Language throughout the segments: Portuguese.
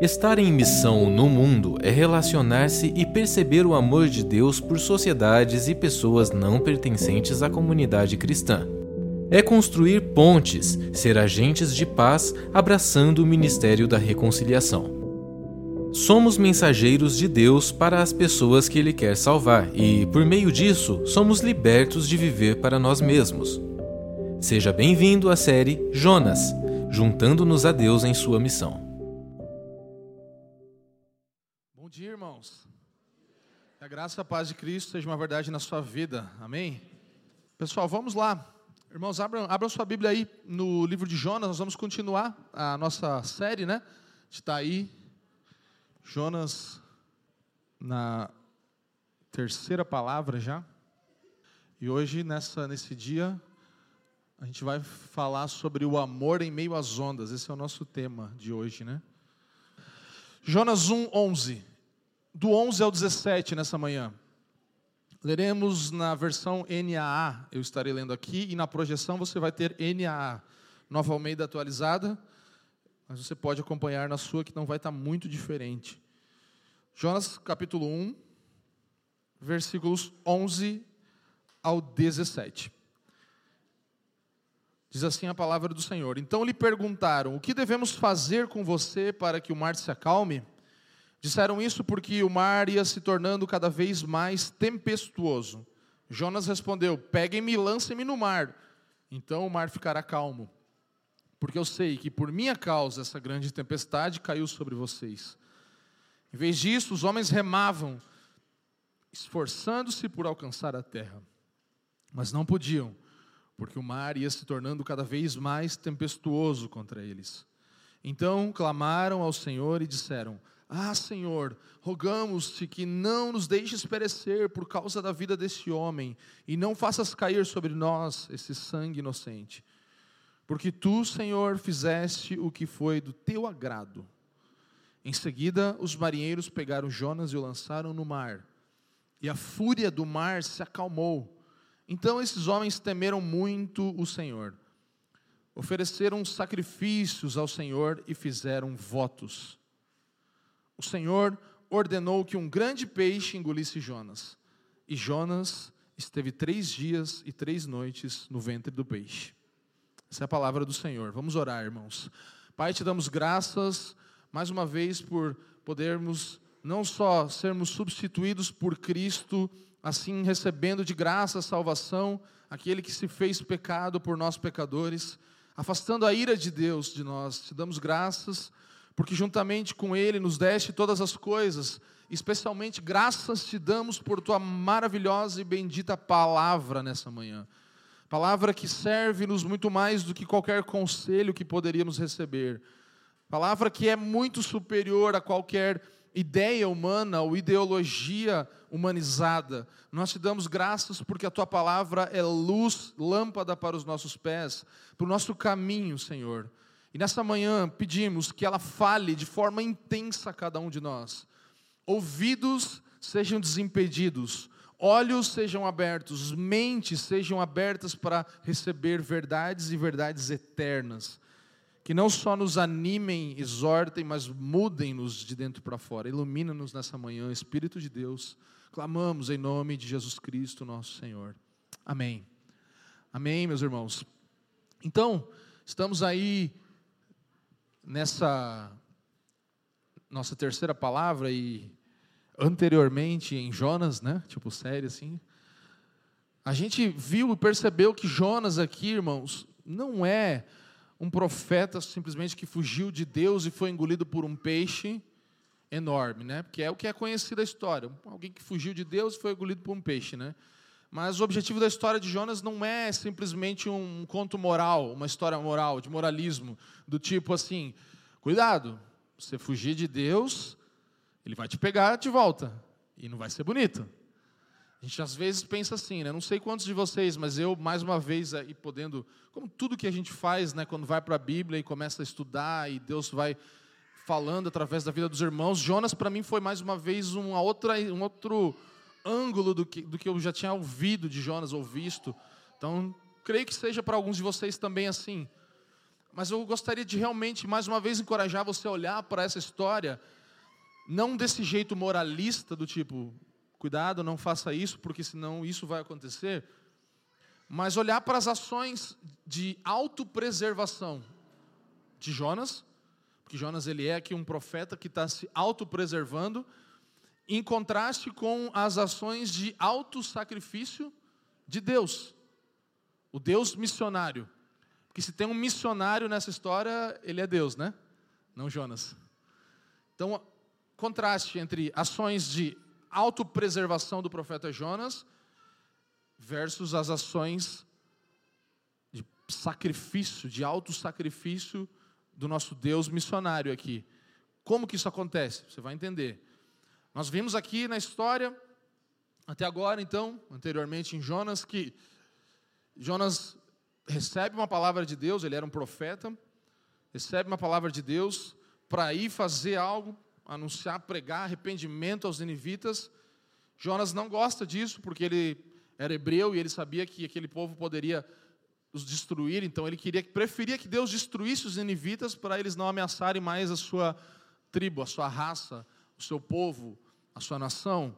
Estar em missão no mundo é relacionar-se e perceber o amor de Deus por sociedades e pessoas não pertencentes à comunidade cristã. É construir pontes, ser agentes de paz, abraçando o ministério da reconciliação. Somos mensageiros de Deus para as pessoas que Ele quer salvar e, por meio disso, somos libertos de viver para nós mesmos. Seja bem-vindo à série Jonas, juntando-nos a Deus em sua missão. Graça a paz de Cristo seja uma verdade na sua vida. Amém? Pessoal, vamos lá. Irmãos, abram, abram sua Bíblia aí no livro de Jonas. Nós vamos continuar a nossa série, né? Está aí. Jonas na terceira palavra já. E hoje, nessa, nesse dia, a gente vai falar sobre o amor em meio às ondas. Esse é o nosso tema de hoje, né? Jonas 1, 11 do 11 ao 17 nessa manhã. Leremos na versão NAA, eu estarei lendo aqui, e na projeção você vai ter NAA, Nova Almeida atualizada, mas você pode acompanhar na sua que não vai estar muito diferente. Jonas capítulo 1, versículos 11 ao 17. Diz assim a palavra do Senhor: Então lhe perguntaram: O que devemos fazer com você para que o mar se acalme? Disseram isso porque o mar ia se tornando cada vez mais tempestuoso. Jonas respondeu: Peguem-me e lancem-me no mar, então o mar ficará calmo. Porque eu sei que por minha causa essa grande tempestade caiu sobre vocês. Em vez disso, os homens remavam, esforçando-se por alcançar a terra. Mas não podiam, porque o mar ia se tornando cada vez mais tempestuoso contra eles. Então clamaram ao Senhor e disseram: ah, Senhor, rogamos-te que não nos deixes perecer por causa da vida desse homem, e não faças cair sobre nós esse sangue inocente. Porque tu, Senhor, fizeste o que foi do teu agrado. Em seguida, os marinheiros pegaram Jonas e o lançaram no mar, e a fúria do mar se acalmou. Então esses homens temeram muito o Senhor. Ofereceram sacrifícios ao Senhor e fizeram votos o Senhor ordenou que um grande peixe engolisse Jonas. E Jonas esteve três dias e três noites no ventre do peixe. Essa é a palavra do Senhor. Vamos orar, irmãos. Pai, te damos graças mais uma vez por podermos não só sermos substituídos por Cristo, assim recebendo de graça a salvação, aquele que se fez pecado por nós pecadores, afastando a ira de Deus de nós. Te damos graças porque juntamente com Ele nos deste todas as coisas, especialmente graças te damos por tua maravilhosa e bendita palavra nessa manhã. Palavra que serve-nos muito mais do que qualquer conselho que poderíamos receber. Palavra que é muito superior a qualquer ideia humana ou ideologia humanizada. Nós te damos graças porque a tua palavra é luz, lâmpada para os nossos pés, para o nosso caminho, Senhor. E nessa manhã pedimos que ela fale de forma intensa a cada um de nós. Ouvidos sejam desimpedidos, olhos sejam abertos, mentes sejam abertas para receber verdades e verdades eternas. Que não só nos animem, exortem, mas mudem-nos de dentro para fora. Ilumina-nos nessa manhã, Espírito de Deus. Clamamos em nome de Jesus Cristo, nosso Senhor. Amém. Amém, meus irmãos. Então, estamos aí nessa nossa terceira palavra e anteriormente em Jonas, né? Tipo série assim. A gente viu e percebeu que Jonas aqui, irmãos, não é um profeta simplesmente que fugiu de Deus e foi engolido por um peixe enorme, né? Porque é o que é conhecido a história. Alguém que fugiu de Deus e foi engolido por um peixe, né? Mas o objetivo da história de Jonas não é simplesmente um conto moral, uma história moral, de moralismo, do tipo assim: cuidado, você fugir de Deus, ele vai te pegar de volta, e não vai ser bonito. A gente às vezes pensa assim, né? Não sei quantos de vocês, mas eu, mais uma vez, aí podendo, como tudo que a gente faz, né, quando vai para a Bíblia e começa a estudar, e Deus vai falando através da vida dos irmãos, Jonas, para mim, foi mais uma vez uma outra, um outro ângulo do que, do que eu já tinha ouvido de Jonas ou visto. Então, creio que seja para alguns de vocês também assim. Mas eu gostaria de realmente, mais uma vez, encorajar você a olhar para essa história, não desse jeito moralista, do tipo, cuidado, não faça isso, porque senão isso vai acontecer, mas olhar para as ações de autopreservação de Jonas, porque Jonas ele é aqui um profeta que está se autopreservando, em contraste com as ações de autossacrifício de Deus, o Deus missionário. Porque se tem um missionário nessa história, ele é Deus, né? Não Jonas. Então, contraste entre ações de autopreservação do profeta Jonas versus as ações de sacrifício, de autossacrifício do nosso Deus missionário aqui. Como que isso acontece? Você vai entender. Nós vimos aqui na história, até agora, então, anteriormente em Jonas, que Jonas recebe uma palavra de Deus, ele era um profeta, recebe uma palavra de Deus para ir fazer algo, anunciar, pregar arrependimento aos ninivitas. Jonas não gosta disso, porque ele era hebreu e ele sabia que aquele povo poderia os destruir, então ele queria, preferia que Deus destruísse os ninivitas para eles não ameaçarem mais a sua tribo, a sua raça, o seu povo, a sua nação.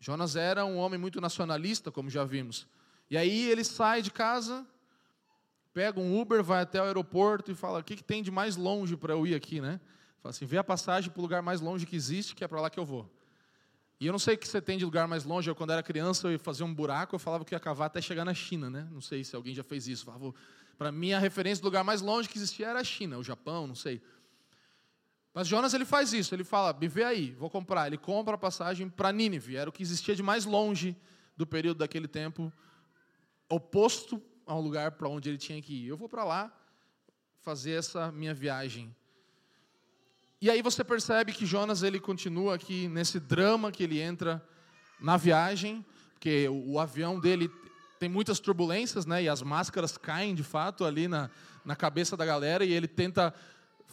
Jonas era um homem muito nacionalista, como já vimos. E aí ele sai de casa, pega um Uber, vai até o aeroporto e fala: o que, que tem de mais longe para eu ir aqui, né? Fala assim: vê a passagem para o lugar mais longe que existe, que é para lá que eu vou. E eu não sei o que você tem de lugar mais longe. Eu, quando era criança, eu ia fazer um buraco, eu falava que ia cavar até chegar na China, né? Não sei se alguém já fez isso. Para mim, a referência do lugar mais longe que existia era a China, o Japão, não sei. Mas Jonas ele faz isso, ele fala, me vê aí, vou comprar. Ele compra a passagem para Nínive, era o que existia de mais longe do período daquele tempo, oposto ao lugar para onde ele tinha que ir. Eu vou para lá fazer essa minha viagem. E aí você percebe que Jonas ele continua aqui nesse drama que ele entra na viagem, porque o, avião dele tem muitas turbulências, né? E as máscaras caem de fato ali na, na cabeça da galera e ele tenta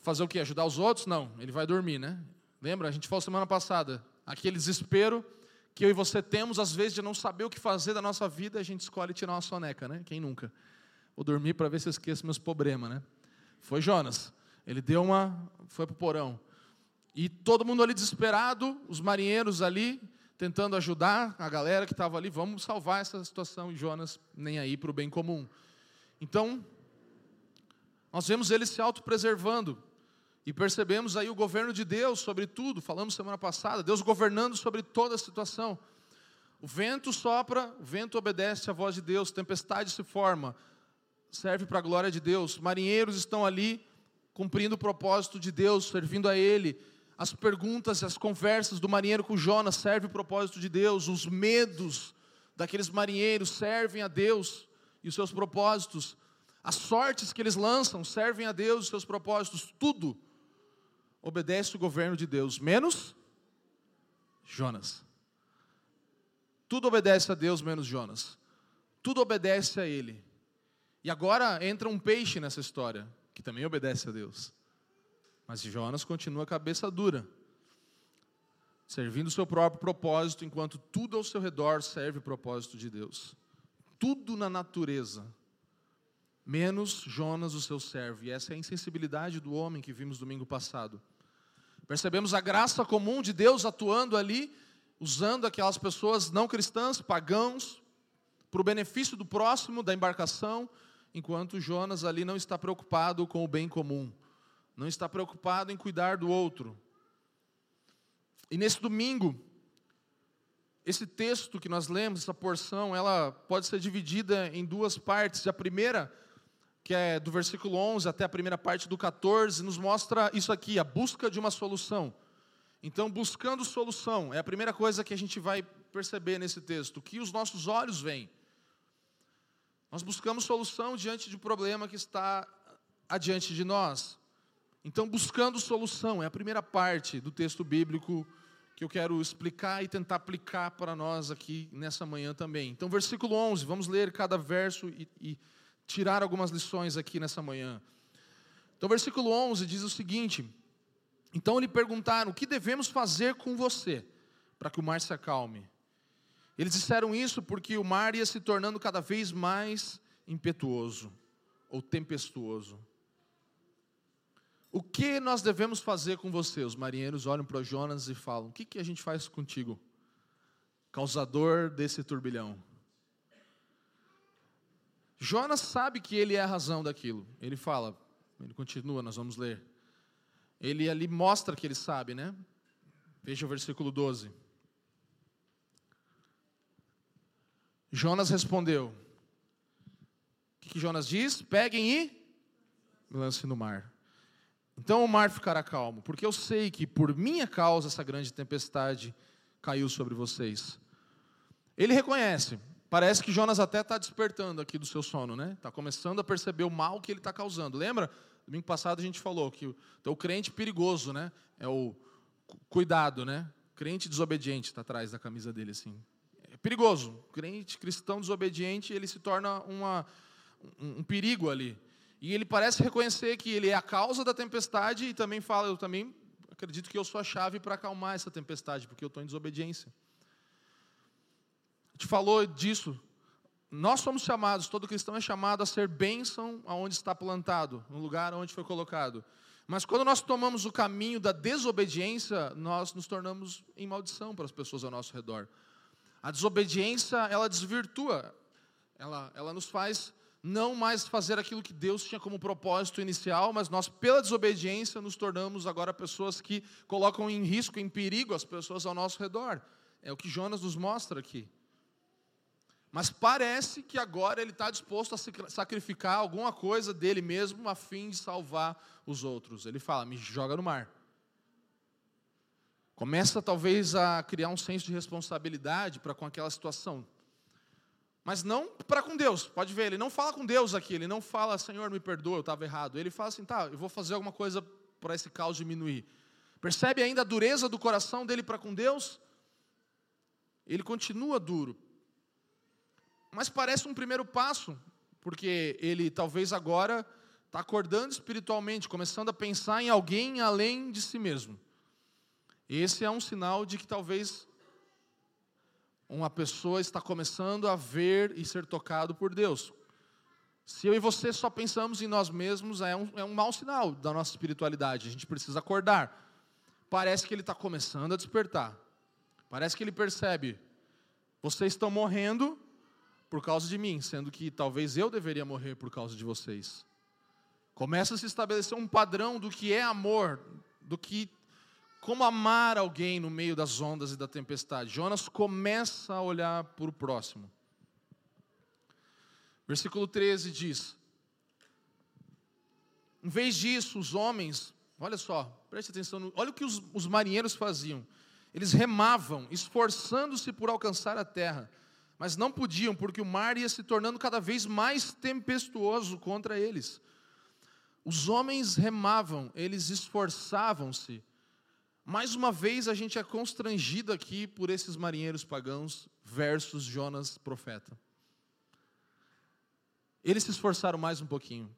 fazer o quê? Ajudar os outros? Não, ele vai dormir, né? Lembra? A gente falou semana passada, aquele desespero que eu e você temos, às vezes, de não saber o que fazer da nossa vida, a gente escolhe tirar uma soneca, né? Quem nunca? Vou dormir para ver se eu esqueço meus problemas, né? Foi Jonas. Ele deu uma. foi para o porão. E todo mundo ali desesperado, os marinheiros ali, tentando ajudar a galera que estava ali, vamos salvar essa situação, e Jonas nem aí para o bem comum. Então, nós vemos ele se autopreservando, e percebemos aí o governo de Deus sobre tudo, falamos semana passada, Deus governando sobre toda a situação. O vento sopra, o vento obedece à voz de Deus, tempestade se forma, serve para a glória de Deus. Marinheiros estão ali cumprindo o propósito de Deus, servindo a Ele. As perguntas, as conversas do marinheiro com Jonas servem o propósito de Deus. Os medos daqueles marinheiros servem a Deus e os seus propósitos. As sortes que eles lançam servem a Deus e os seus propósitos. Tudo obedece o governo de Deus, menos Jonas. Tudo obedece a Deus, menos Jonas. Tudo obedece a Ele. E agora entra um peixe nessa história, que também obedece a Deus. Mas Jonas continua cabeça dura, servindo o seu próprio propósito, enquanto tudo ao seu redor serve o propósito de Deus. Tudo na natureza, menos Jonas, o seu servo. E essa é a insensibilidade do homem que vimos domingo passado. Percebemos a graça comum de Deus atuando ali, usando aquelas pessoas não cristãs, pagãos, para o benefício do próximo, da embarcação, enquanto Jonas ali não está preocupado com o bem comum, não está preocupado em cuidar do outro. E nesse domingo, esse texto que nós lemos, essa porção, ela pode ser dividida em duas partes. A primeira que é do versículo 11 até a primeira parte do 14, nos mostra isso aqui, a busca de uma solução. Então, buscando solução, é a primeira coisa que a gente vai perceber nesse texto, que os nossos olhos veem. Nós buscamos solução diante de um problema que está adiante de nós. Então, buscando solução, é a primeira parte do texto bíblico que eu quero explicar e tentar aplicar para nós aqui nessa manhã também. Então, versículo 11, vamos ler cada verso e, e tirar algumas lições aqui nessa manhã. Então, versículo 11 diz o seguinte: Então lhe perguntaram: O que devemos fazer com você para que o mar se acalme? Eles disseram isso porque o mar ia se tornando cada vez mais impetuoso ou tempestuoso. O que nós devemos fazer com você? Os marinheiros olham para Jonas e falam: O que, que a gente faz contigo, causador desse turbilhão? Jonas sabe que ele é a razão daquilo. Ele fala, ele continua, nós vamos ler. Ele ali mostra que ele sabe, né? Veja o versículo 12. Jonas respondeu. O que, que Jonas diz? Peguem e lance no mar. Então o mar ficará calmo, porque eu sei que por minha causa essa grande tempestade caiu sobre vocês. Ele reconhece. Parece que Jonas até está despertando aqui do seu sono, né? Está começando a perceber o mal que ele está causando. Lembra? Domingo passado a gente falou que então, o crente perigoso, né? É o cuidado, né? Crente desobediente está atrás da camisa dele assim. É perigoso. Crente cristão desobediente, ele se torna uma, um, um perigo ali. E ele parece reconhecer que ele é a causa da tempestade e também fala, eu também acredito que eu sou a chave para acalmar essa tempestade, porque eu estou em desobediência. Gente falou disso. Nós somos chamados, todo cristão é chamado a ser bênção aonde está plantado, no lugar onde foi colocado. Mas quando nós tomamos o caminho da desobediência, nós nos tornamos em maldição para as pessoas ao nosso redor. A desobediência, ela desvirtua, ela, ela nos faz não mais fazer aquilo que Deus tinha como propósito inicial, mas nós, pela desobediência, nos tornamos agora pessoas que colocam em risco, em perigo as pessoas ao nosso redor. É o que Jonas nos mostra aqui. Mas parece que agora ele está disposto a sacrificar alguma coisa dele mesmo a fim de salvar os outros. Ele fala: me joga no mar. Começa talvez a criar um senso de responsabilidade para com aquela situação. Mas não para com Deus. Pode ver, ele não fala com Deus aqui, ele não fala, Senhor, me perdoa, eu estava errado. Ele fala assim, tá, eu vou fazer alguma coisa para esse caos diminuir. Percebe ainda a dureza do coração dele para com Deus? Ele continua duro. Mas parece um primeiro passo, porque ele talvez agora está acordando espiritualmente, começando a pensar em alguém além de si mesmo. Esse é um sinal de que talvez uma pessoa está começando a ver e ser tocado por Deus. Se eu e você só pensamos em nós mesmos, é um, é um mau sinal da nossa espiritualidade. A gente precisa acordar. Parece que ele está começando a despertar. Parece que ele percebe: vocês estão morrendo por causa de mim, sendo que talvez eu deveria morrer por causa de vocês. Começa a se estabelecer um padrão do que é amor, do que como amar alguém no meio das ondas e da tempestade. Jonas começa a olhar para o próximo. Versículo 13 diz: Em vez disso, os homens, olha só, preste atenção, olha o que os, os marinheiros faziam. Eles remavam, esforçando-se por alcançar a terra, mas não podiam, porque o mar ia se tornando cada vez mais tempestuoso contra eles. Os homens remavam, eles esforçavam-se mais uma vez a gente é constrangido aqui por esses marinheiros pagãos versus Jonas profeta. Eles se esforçaram mais um pouquinho.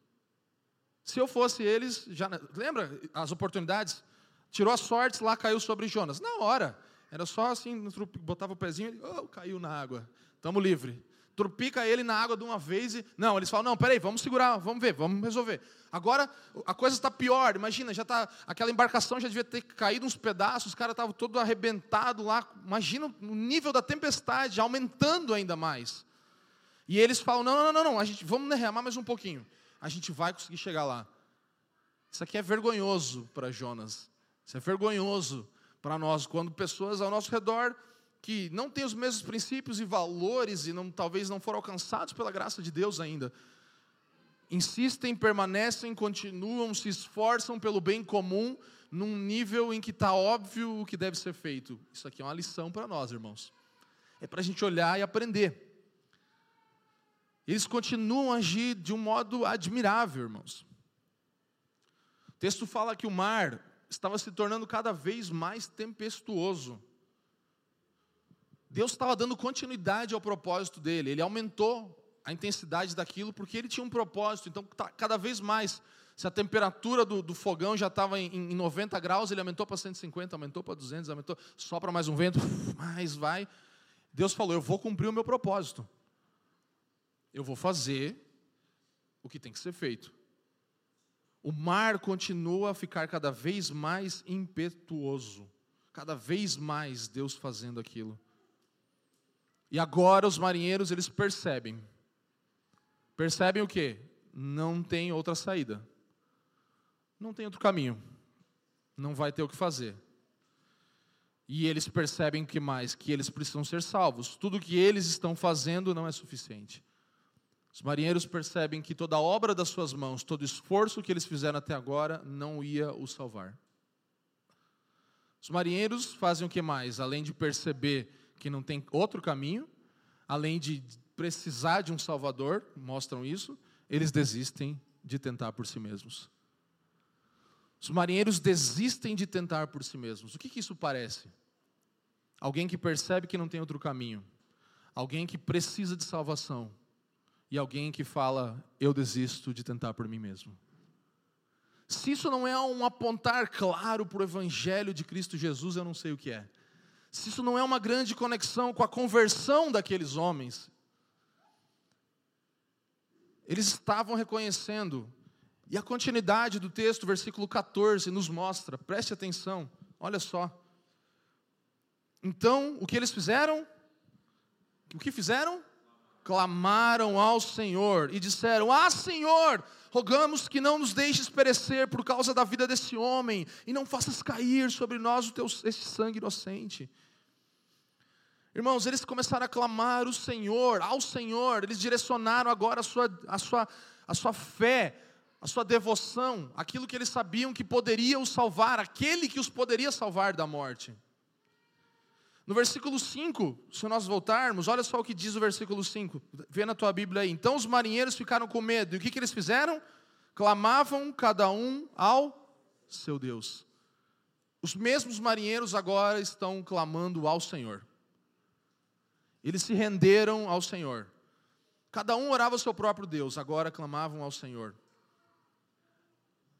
Se eu fosse eles, já lembra as oportunidades? Tirou as sortes, lá caiu sobre Jonas. Na hora, era só assim, botava o pezinho, oh, caiu na água. Estamos livre trupica ele na água de uma vez e. Não, eles falam: não, peraí, vamos segurar, vamos ver, vamos resolver. Agora a coisa está pior, imagina, já está. Aquela embarcação já devia ter caído uns pedaços, os caras estavam todo arrebentado lá. Imagina o nível da tempestade aumentando ainda mais. E eles falam: não, não, não, não, a gente, vamos derramar mais um pouquinho. A gente vai conseguir chegar lá. Isso aqui é vergonhoso para Jonas. Isso é vergonhoso para nós, quando pessoas ao nosso redor que não têm os mesmos princípios e valores e não, talvez não foram alcançados pela graça de Deus ainda. Insistem, permanecem, continuam, se esforçam pelo bem comum num nível em que está óbvio o que deve ser feito. Isso aqui é uma lição para nós, irmãos. É para a gente olhar e aprender. Eles continuam a agir de um modo admirável, irmãos. O texto fala que o mar estava se tornando cada vez mais tempestuoso. Deus estava dando continuidade ao propósito dele, ele aumentou a intensidade daquilo porque ele tinha um propósito, então tá cada vez mais. Se a temperatura do, do fogão já estava em, em 90 graus, ele aumentou para 150, aumentou para 200, aumentou, sopra mais um vento, mais vai. Deus falou: Eu vou cumprir o meu propósito. Eu vou fazer o que tem que ser feito. o mar continua a ficar cada vez mais impetuoso. Cada vez mais Deus fazendo aquilo. E agora os marinheiros eles percebem. Percebem o quê? Não tem outra saída. Não tem outro caminho. Não vai ter o que fazer. E eles percebem o que mais? Que eles precisam ser salvos. Tudo que eles estão fazendo não é suficiente. Os marinheiros percebem que toda a obra das suas mãos, todo o esforço que eles fizeram até agora, não ia os salvar. Os marinheiros fazem o que mais? Além de perceber que não tem outro caminho, além de precisar de um Salvador, mostram isso, eles desistem de tentar por si mesmos. Os marinheiros desistem de tentar por si mesmos. O que, que isso parece? Alguém que percebe que não tem outro caminho, alguém que precisa de salvação e alguém que fala: Eu desisto de tentar por mim mesmo. Se isso não é um apontar claro para o Evangelho de Cristo Jesus, eu não sei o que é. Se isso não é uma grande conexão com a conversão daqueles homens, eles estavam reconhecendo e a continuidade do texto, versículo 14, nos mostra, preste atenção, olha só. Então, o que eles fizeram? O que fizeram? Clamaram ao Senhor e disseram: Ah, Senhor, rogamos que não nos deixes perecer por causa da vida desse homem e não faças cair sobre nós o teu, esse sangue inocente. Irmãos, eles começaram a clamar o Senhor, ao Senhor, eles direcionaram agora a sua, a sua, a sua fé a sua devoção, aquilo que eles sabiam que poderia os salvar, aquele que os poderia salvar da morte. No versículo 5, se nós voltarmos, olha só o que diz o versículo 5. Vê na tua Bíblia aí. Então os marinheiros ficaram com medo. E o que, que eles fizeram? Clamavam cada um ao seu Deus. Os mesmos marinheiros agora estão clamando ao Senhor. Eles se renderam ao Senhor. Cada um orava ao seu próprio Deus, agora clamavam ao Senhor.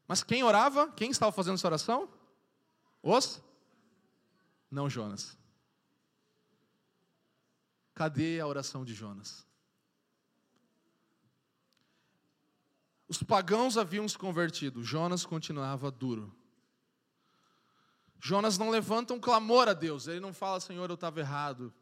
Mas quem orava? Quem estava fazendo essa oração? Os? Não Jonas. Cadê a oração de Jonas? Os pagãos haviam se convertido, Jonas continuava duro. Jonas não levanta um clamor a Deus, ele não fala, Senhor, eu estava errado.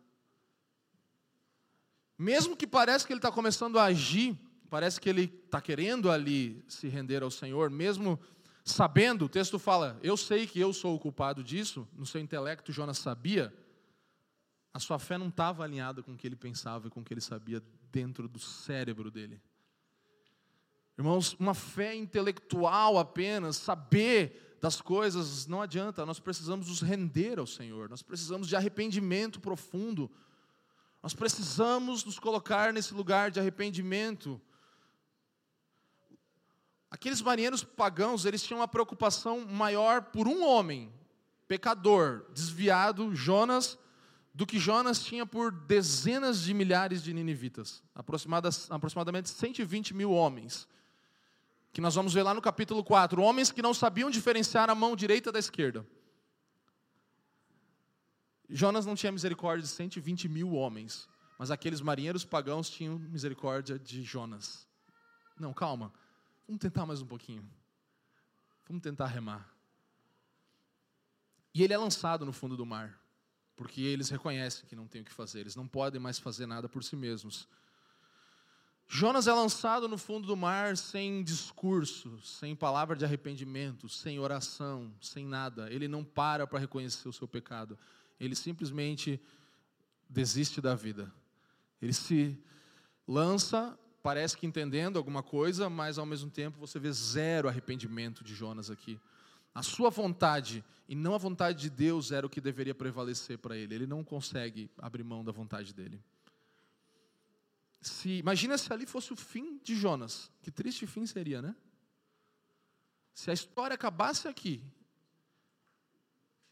Mesmo que pareça que ele está começando a agir, parece que ele está querendo ali se render ao Senhor, mesmo sabendo, o texto fala, eu sei que eu sou o culpado disso, no seu intelecto Jonas sabia, a sua fé não estava alinhada com o que ele pensava e com o que ele sabia dentro do cérebro dele. Irmãos, uma fé intelectual apenas, saber das coisas, não adianta, nós precisamos nos render ao Senhor, nós precisamos de arrependimento profundo, nós precisamos nos colocar nesse lugar de arrependimento Aqueles marinheiros pagãos, eles tinham uma preocupação maior por um homem, pecador, desviado, Jonas, do que Jonas tinha por dezenas de milhares de ninivitas, aproximadamente 120 mil homens, que nós vamos ver lá no capítulo 4, homens que não sabiam diferenciar a mão direita da esquerda. Jonas não tinha misericórdia de 120 mil homens, mas aqueles marinheiros pagãos tinham misericórdia de Jonas. Não, calma. Vamos tentar mais um pouquinho. Vamos tentar remar. E ele é lançado no fundo do mar, porque eles reconhecem que não tem o que fazer, eles não podem mais fazer nada por si mesmos. Jonas é lançado no fundo do mar sem discurso, sem palavra de arrependimento, sem oração, sem nada. Ele não para para reconhecer o seu pecado. Ele simplesmente desiste da vida. Ele se lança parece que entendendo alguma coisa, mas ao mesmo tempo você vê zero arrependimento de Jonas aqui. A sua vontade e não a vontade de Deus era o que deveria prevalecer para ele. Ele não consegue abrir mão da vontade dele. Se, imagina se ali fosse o fim de Jonas. Que triste fim seria, né? Se a história acabasse aqui,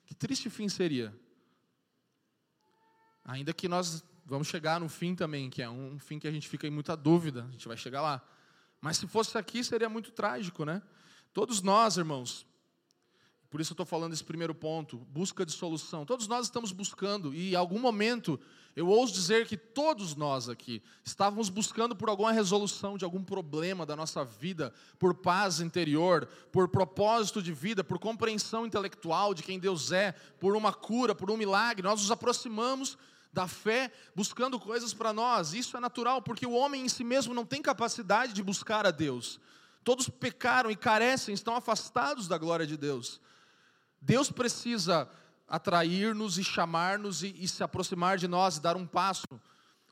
que triste fim seria. Ainda que nós vamos chegar no fim também, que é um fim que a gente fica em muita dúvida, a gente vai chegar lá. Mas se fosse aqui, seria muito trágico, né? Todos nós, irmãos, Por isso eu estou falando desse primeiro ponto, busca de solução. Todos nós estamos buscando, e em algum momento, eu ouso dizer que todos nós aqui estávamos buscando por alguma resolução de algum problema da nossa vida, por paz interior, por propósito de vida, por compreensão intelectual de quem Deus é, por uma cura, por um milagre. Nós nos aproximamos da fé buscando coisas para nós. Isso é natural, porque o homem em si mesmo não tem capacidade de buscar a Deus. Todos pecaram e carecem, estão afastados da glória de Deus. Deus precisa atrair-nos e chamar-nos e, e, se aproximar de nós e dar um passo.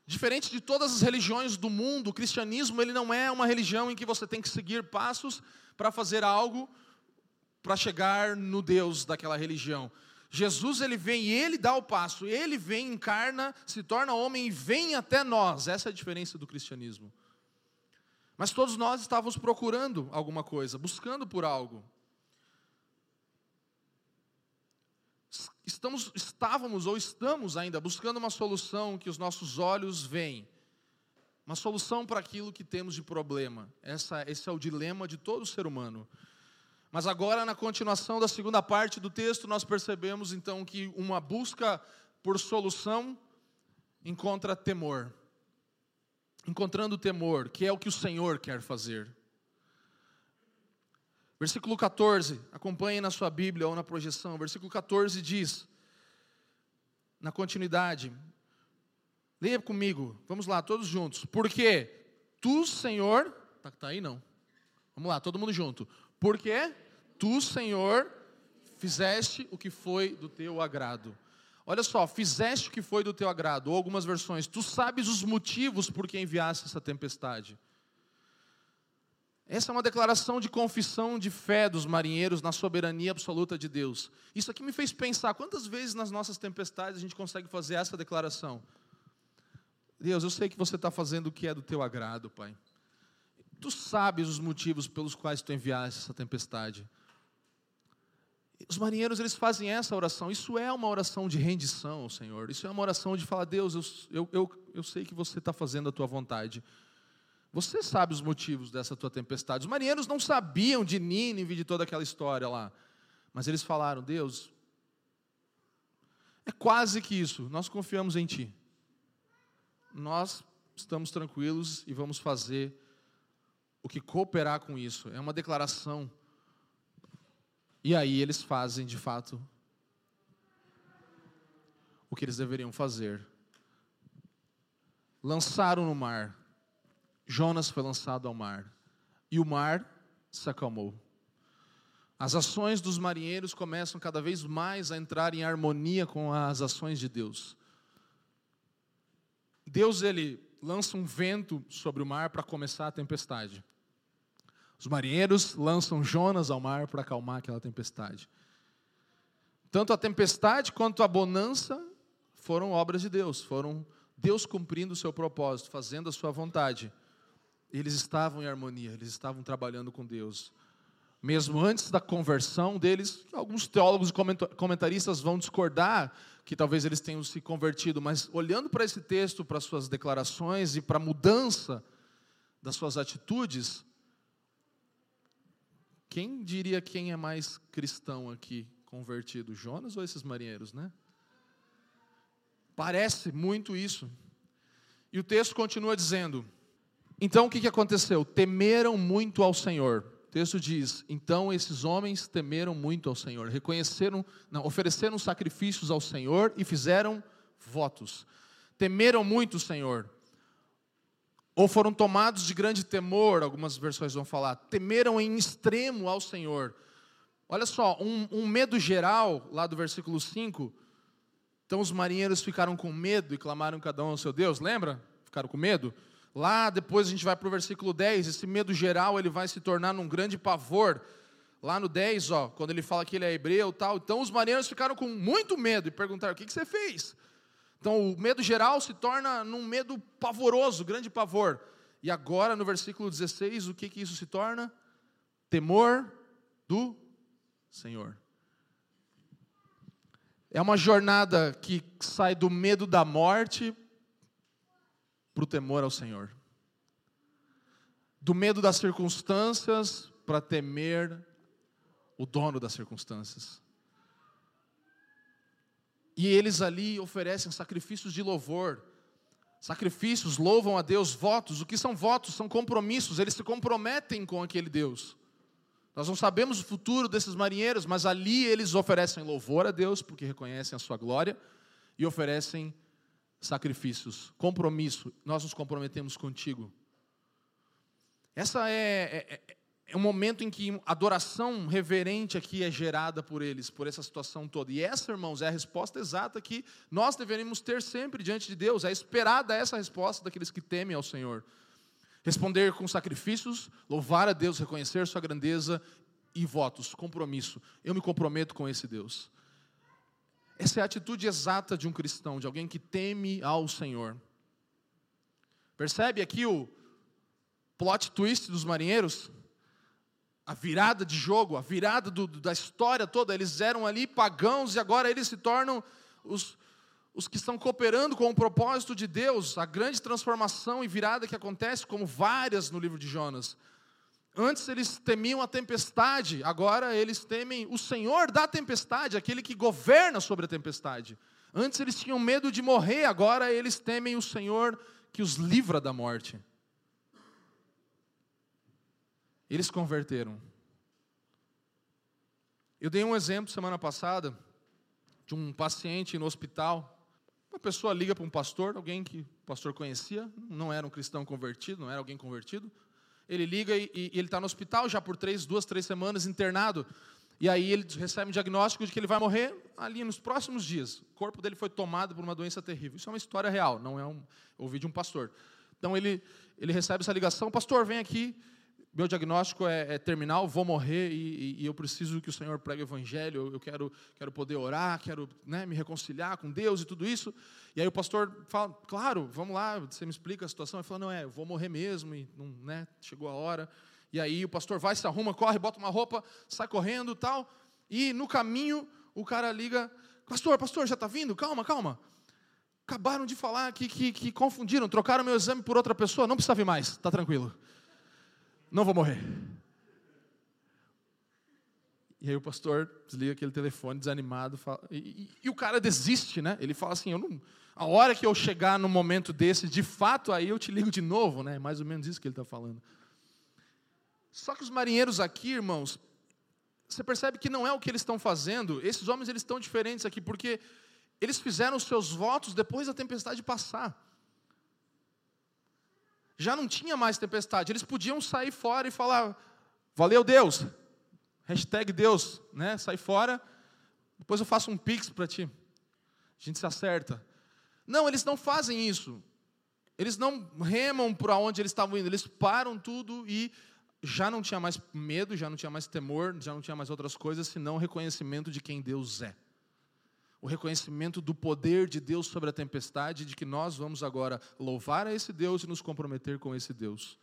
Diferente de todas as religiões do mundo, o cristianismo ele não é uma religião em que você tem que seguir passos para fazer algo para chegar no Deus daquela religião. Jesus ele vem e ele dá o passo, ele vem, encarna, se torna homem e vem até nós. Essa é a diferença do cristianismo. Mas todos nós estávamos procurando alguma coisa, buscando por algo. Estamos, estávamos ou estamos ainda buscando uma solução que os nossos olhos veem, uma solução para aquilo que temos de problema. Essa, esse é o dilema de todo ser humano. Mas agora, na continuação da segunda parte do texto, nós percebemos então que uma busca por solução encontra temor. Encontrando temor, que é o que o Senhor quer fazer. Versículo 14, acompanhe na sua Bíblia ou na projeção. Versículo 14 diz, na continuidade, leia comigo, vamos lá, todos juntos. Porque tu, Senhor, tá, tá aí não? Vamos lá, todo mundo junto. Porque tu, Senhor, fizeste o que foi do teu agrado. Olha só, fizeste o que foi do teu agrado, ou algumas versões, tu sabes os motivos por que enviaste essa tempestade. Essa é uma declaração de confissão de fé dos marinheiros na soberania absoluta de Deus. Isso aqui me fez pensar quantas vezes nas nossas tempestades a gente consegue fazer essa declaração. Deus, eu sei que você está fazendo o que é do teu agrado, Pai. Tu sabes os motivos pelos quais tu enviaste essa tempestade. Os marinheiros eles fazem essa oração. Isso é uma oração de rendição, Senhor. Isso é uma oração de falar, Deus, eu, eu, eu, eu sei que você está fazendo a tua vontade. Você sabe os motivos dessa tua tempestade. Os marinheiros não sabiam de Nínive, de toda aquela história lá. Mas eles falaram: Deus, é quase que isso, nós confiamos em Ti. Nós estamos tranquilos e vamos fazer o que cooperar com isso. É uma declaração. E aí eles fazem, de fato, o que eles deveriam fazer. Lançaram no mar Jonas foi lançado ao mar e o mar se acalmou. As ações dos marinheiros começam cada vez mais a entrar em harmonia com as ações de Deus. Deus ele lança um vento sobre o mar para começar a tempestade. Os marinheiros lançam Jonas ao mar para acalmar aquela tempestade. Tanto a tempestade quanto a bonança foram obras de Deus, foram Deus cumprindo o seu propósito, fazendo a sua vontade. Eles estavam em harmonia, eles estavam trabalhando com Deus. Mesmo antes da conversão deles, alguns teólogos e comentaristas vão discordar que talvez eles tenham se convertido, mas olhando para esse texto, para suas declarações e para a mudança das suas atitudes, quem diria quem é mais cristão aqui, convertido, Jonas ou esses marinheiros, né? Parece muito isso. E o texto continua dizendo: então o que aconteceu? Temeram muito ao Senhor. O texto diz: então esses homens temeram muito ao Senhor, reconheceram, não, ofereceram sacrifícios ao Senhor e fizeram votos. Temeram muito o Senhor. Ou foram tomados de grande temor, algumas versões vão falar. Temeram em extremo ao Senhor. Olha só, um, um medo geral, lá do versículo 5. Então os marinheiros ficaram com medo e clamaram cada um ao seu Deus, lembra? Ficaram com medo? Lá depois a gente vai para o versículo 10, esse medo geral ele vai se tornar num grande pavor. Lá no 10, ó, quando ele fala que ele é hebreu tal, então os marinheiros ficaram com muito medo e perguntaram: o que, que você fez? Então o medo geral se torna num medo pavoroso, grande pavor. E agora no versículo 16, o que, que isso se torna? Temor do Senhor. É uma jornada que sai do medo da morte para o temor ao Senhor. Do medo das circunstâncias para temer o dono das circunstâncias. E eles ali oferecem sacrifícios de louvor, sacrifícios, louvam a Deus, votos. O que são votos? São compromissos, eles se comprometem com aquele Deus. Nós não sabemos o futuro desses marinheiros, mas ali eles oferecem louvor a Deus, porque reconhecem a sua glória, e oferecem sacrifícios, compromisso. Nós nos comprometemos contigo. Essa é, é, é é um momento em que adoração reverente aqui é gerada por eles, por essa situação toda. E essa, irmãos, é a resposta exata que nós deveríamos ter sempre diante de Deus. É esperada essa resposta daqueles que temem ao Senhor. Responder com sacrifícios, louvar a Deus, reconhecer sua grandeza e votos, compromisso. Eu me comprometo com esse Deus. Essa é a atitude exata de um cristão, de alguém que teme ao Senhor. Percebe aqui o plot twist dos marinheiros? a virada de jogo, a virada do, da história toda. Eles eram ali pagãos e agora eles se tornam os, os que estão cooperando com o propósito de Deus, a grande transformação e virada que acontece, como várias no livro de Jonas. Antes eles temiam a tempestade, agora eles temem o Senhor da tempestade, aquele que governa sobre a tempestade. Antes eles tinham medo de morrer, agora eles temem o Senhor que os livra da morte. Eles converteram. Eu dei um exemplo semana passada de um paciente no hospital. Uma pessoa liga para um pastor, alguém que o pastor conhecia, não era um cristão convertido, não era alguém convertido. Ele liga e, e ele está no hospital já por três, duas, três semanas internado. E aí ele recebe um diagnóstico de que ele vai morrer ali nos próximos dias. O corpo dele foi tomado por uma doença terrível. Isso é uma história real, não é um. Ouvi de um pastor. Então ele, ele recebe essa ligação, pastor, vem aqui, meu diagnóstico é, é terminal, vou morrer e, e, e, eu preciso que o Senhor pregue o Evangelho, eu quero, quero poder orar, quero né, me reconciliar com Deus e tudo isso. E aí o pastor fala, claro, vamos lá, você me explica a situação. Ele fala, não é, eu vou morrer mesmo, e não, né, chegou a hora. E aí o pastor vai, se arruma, corre, bota uma roupa, sai correndo tal. E no caminho o cara liga, pastor, pastor, já está vindo? Calma, calma. Acabaram de falar que, que, que confundiram, trocaram meu exame por outra pessoa, não precisa vir mais, está tranquilo não vou morrer. E aí o pastor desliga aquele telefone desanimado fala, e, e, e, o cara desiste, né? Ele fala assim, eu não, a hora que eu chegar no momento desse, de fato, aí eu te ligo de novo, né? Mais ou menos isso que ele está falando. Só que os marinheiros aqui, irmãos, você percebe que não é o que eles estão fazendo. Esses homens eles estão diferentes aqui porque eles fizeram os seus votos depois da tempestade passar já não tinha mais tempestade. Eles podiam sair fora e falar: Valeu Deus, hashtag Deus, né? sai fora, depois eu faço um pix para ti. A gente se acerta. Não, eles não fazem isso. Eles não remam para onde eles estavam indo, eles param tudo e já não tinha mais medo, já não tinha mais temor, já não tinha mais outras coisas senão reconhecimento de quem Deus é o reconhecimento do poder de Deus sobre a tempestade, de que nós vamos agora louvar a esse Deus e nos comprometer com esse Deus.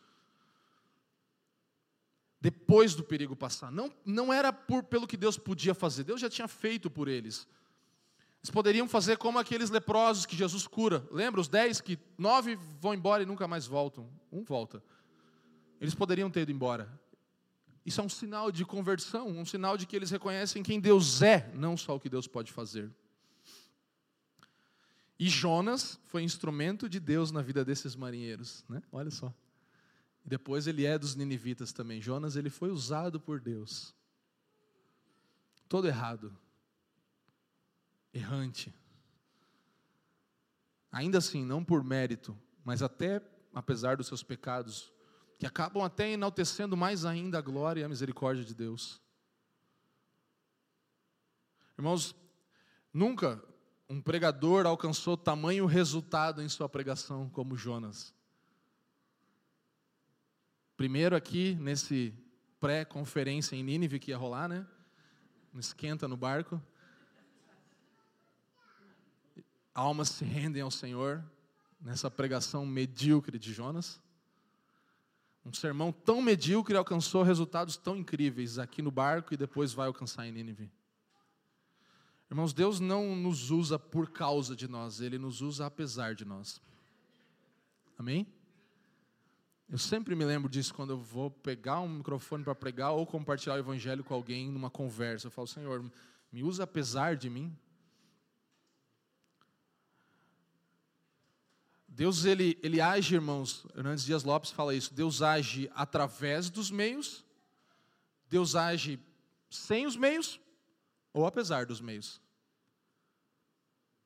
Depois do perigo passar. Não, não era por, pelo que Deus podia fazer, Deus já tinha feito por eles. Eles poderiam fazer como aqueles leprosos que Jesus cura. Lembra os dez que nove vão embora e nunca mais voltam? Um volta. Eles poderiam ter ido embora. Isso é um sinal de conversão, um sinal de que eles reconhecem quem Deus é, não só o que Deus pode fazer. E Jonas foi instrumento de Deus na vida desses marinheiros, né? Olha só. E depois ele é dos ninivitas também. Jonas ele foi usado por Deus. Todo errado. Errante. Ainda assim, não por mérito, mas até apesar dos seus pecados, que acabam até enaltecendo mais ainda a glória e a misericórdia de Deus. Irmãos, nunca um pregador alcançou tamanho resultado em sua pregação como Jonas. Primeiro aqui, nesse pré-conferência em Nínive que ia rolar, né? Um esquenta no barco. Almas se rendem ao Senhor nessa pregação medíocre de Jonas. Um sermão tão medíocre alcançou resultados tão incríveis aqui no barco e depois vai alcançar em Nínive. Irmãos, Deus não nos usa por causa de nós, Ele nos usa apesar de nós. Amém? Eu sempre me lembro disso quando eu vou pegar um microfone para pregar ou compartilhar o evangelho com alguém numa conversa. Eu falo, Senhor, me usa apesar de mim. Deus ele, ele age, irmãos. Hernandes Dias Lopes fala isso. Deus age através dos meios. Deus age sem os meios ou apesar dos meios.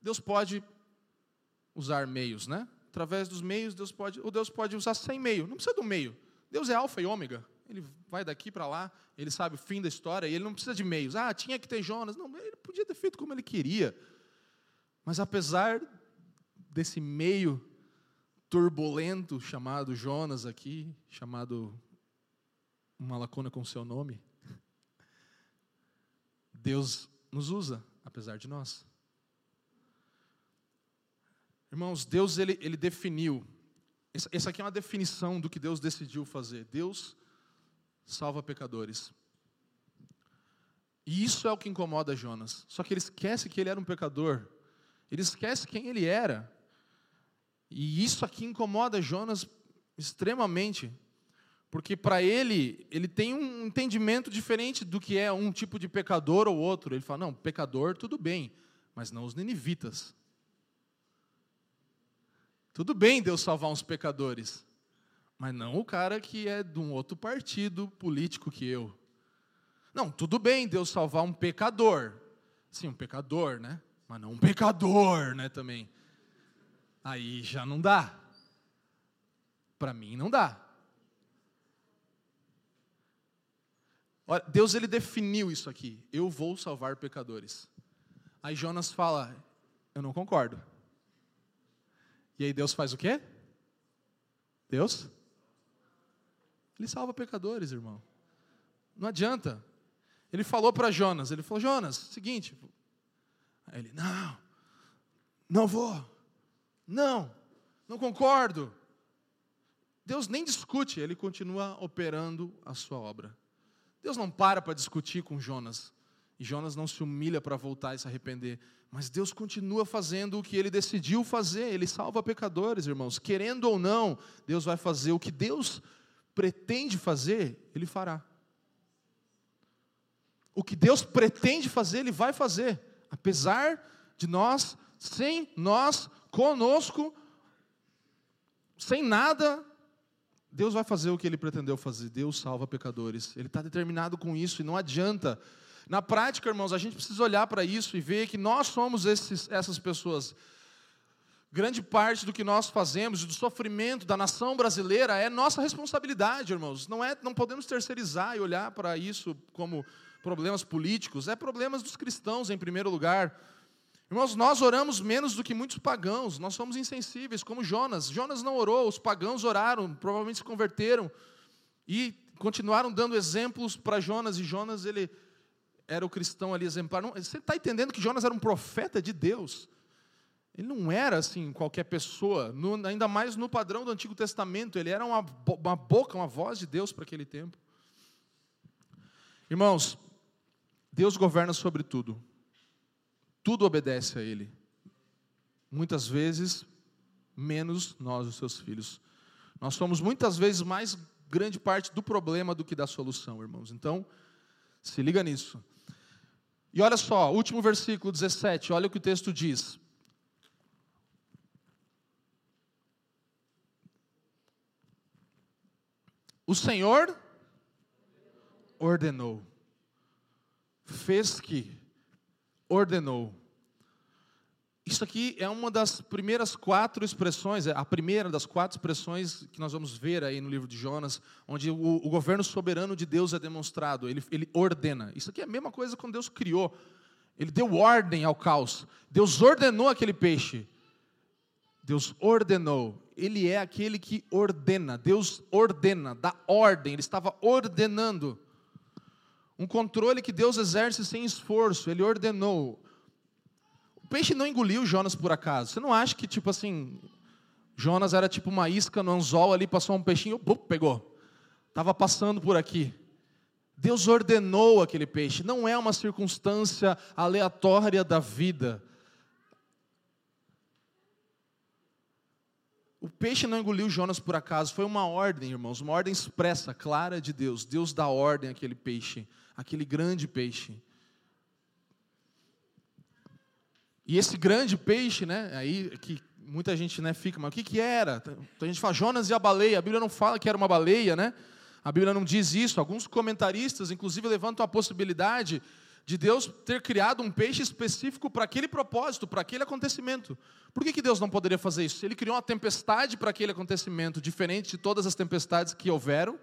Deus pode usar meios, né? Através dos meios, Deus pode, ou Deus pode usar sem meio. Não precisa do meio. Deus é alfa e ômega. Ele vai daqui para lá, ele sabe o fim da história e ele não precisa de meios. Ah, tinha que ter Jonas. Não, ele podia ter feito como ele queria. Mas apesar desse meio turbulento chamado Jonas aqui, chamado uma lacuna com seu nome, Deus nos usa, apesar de nós. Irmãos, Deus ele, ele definiu. Essa aqui é uma definição do que Deus decidiu fazer. Deus salva pecadores. E isso é o que incomoda Jonas. Só que ele esquece que ele era um pecador. Ele esquece quem ele era. E isso aqui incomoda Jonas extremamente. Porque para ele, ele tem um entendimento diferente do que é um tipo de pecador ou outro. Ele fala: não, pecador, tudo bem, mas não os ninivitas. Tudo bem Deus salvar uns pecadores, mas não o cara que é de um outro partido político que eu. Não, tudo bem Deus salvar um pecador. Sim, um pecador, né? Mas não um pecador, né, também. Aí já não dá. Para mim não dá. Olha, Deus ele definiu isso aqui. Eu vou salvar pecadores. Aí Jonas fala: Eu não concordo. E aí Deus faz o quê? Deus? Ele salva pecadores, irmão. Não adianta. Ele falou para Jonas, ele falou, Jonas, seguinte. Aí ele, não, não vou. Não, não concordo. Deus nem discute, ele continua operando a sua obra. Deus não para para discutir com Jonas. E Jonas não se humilha para voltar e se arrepender. Mas Deus continua fazendo o que ele decidiu fazer. Ele salva pecadores, irmãos. Querendo ou não, Deus vai fazer o que Deus pretende fazer, ele fará. O que Deus pretende fazer, ele vai fazer. Apesar de nós, sem nós, conosco, sem nada, Deus vai fazer o que ele pretendeu fazer. Deus salva pecadores. Ele está determinado com isso e não adianta na prática, irmãos, a gente precisa olhar para isso e ver que nós somos esses, essas pessoas. Grande parte do que nós fazemos, do sofrimento da nação brasileira, é nossa responsabilidade, irmãos. Não, é, não podemos terceirizar e olhar para isso como problemas políticos, é problemas dos cristãos em primeiro lugar. Irmãos, nós oramos menos do que muitos pagãos, nós somos insensíveis, como Jonas. Jonas não orou, os pagãos oraram, provavelmente se converteram e continuaram dando exemplos para Jonas, e Jonas ele era o cristão ali exemplar. Não, você está entendendo que Jonas era um profeta de Deus? Ele não era assim qualquer pessoa, no, ainda mais no padrão do Antigo Testamento. Ele era uma, uma boca, uma voz de Deus para aquele tempo. Irmãos, Deus governa sobre tudo. Tudo obedece a Ele. Muitas vezes, menos nós, os seus filhos. Nós somos muitas vezes mais grande parte do problema do que da solução, irmãos. Então, se liga nisso. E olha só, último versículo 17, olha o que o texto diz. O Senhor ordenou, fez que, ordenou. Isso aqui é uma das primeiras quatro expressões, é a primeira das quatro expressões que nós vamos ver aí no livro de Jonas, onde o, o governo soberano de Deus é demonstrado, ele, ele ordena. Isso aqui é a mesma coisa quando Deus criou, ele deu ordem ao caos, Deus ordenou aquele peixe. Deus ordenou, ele é aquele que ordena, Deus ordena, dá ordem, ele estava ordenando. Um controle que Deus exerce sem esforço, ele ordenou peixe não engoliu Jonas por acaso. Você não acha que, tipo assim, Jonas era tipo uma isca no anzol ali, passou um peixinho, pegou. Estava passando por aqui. Deus ordenou aquele peixe, não é uma circunstância aleatória da vida. peixe não engoliu Jonas por acaso, foi uma ordem, irmãos, uma ordem expressa, clara de Deus. Deus dá ordem àquele peixe, aquele grande peixe. E esse grande peixe, né, aí que muita gente né, fica, mas o que, que era? A gente fala Jonas e a baleia, a Bíblia não fala que era uma baleia, né? A Bíblia não diz isso. Alguns comentaristas, inclusive, levantam a possibilidade de Deus ter criado um peixe específico para aquele propósito, para aquele acontecimento. Por que, que Deus não poderia fazer isso? Ele criou uma tempestade para aquele acontecimento, diferente de todas as tempestades que houveram,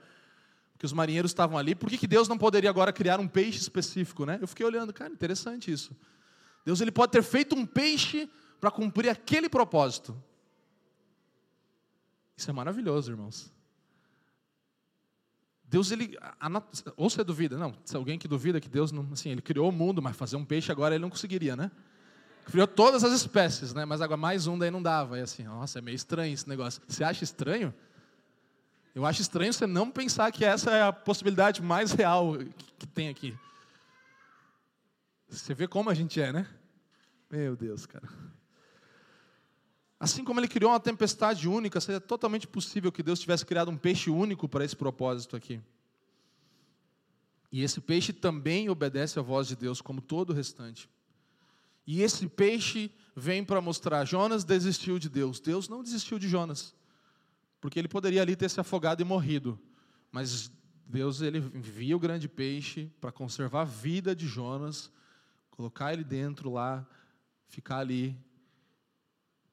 que os marinheiros estavam ali. Por que, que Deus não poderia agora criar um peixe específico? Né? Eu fiquei olhando, cara, interessante isso. Deus ele pode ter feito um peixe para cumprir aquele propósito. Isso é maravilhoso, irmãos. Deus, ele, ou você duvida, não, se alguém que duvida que Deus, não, assim, ele criou o mundo, mas fazer um peixe agora ele não conseguiria, né? Criou todas as espécies, né? Mas agora mais um daí não dava, e assim, nossa, é meio estranho esse negócio. Você acha estranho? Eu acho estranho você não pensar que essa é a possibilidade mais real que tem aqui. Você vê como a gente é, né? Meu Deus, cara. Assim como ele criou uma tempestade única, seria totalmente possível que Deus tivesse criado um peixe único para esse propósito aqui. E esse peixe também obedece à voz de Deus, como todo o restante. E esse peixe vem para mostrar: Jonas desistiu de Deus. Deus não desistiu de Jonas, porque ele poderia ali ter se afogado e morrido. Mas Deus ele envia o grande peixe para conservar a vida de Jonas, colocar ele dentro lá, ficar ali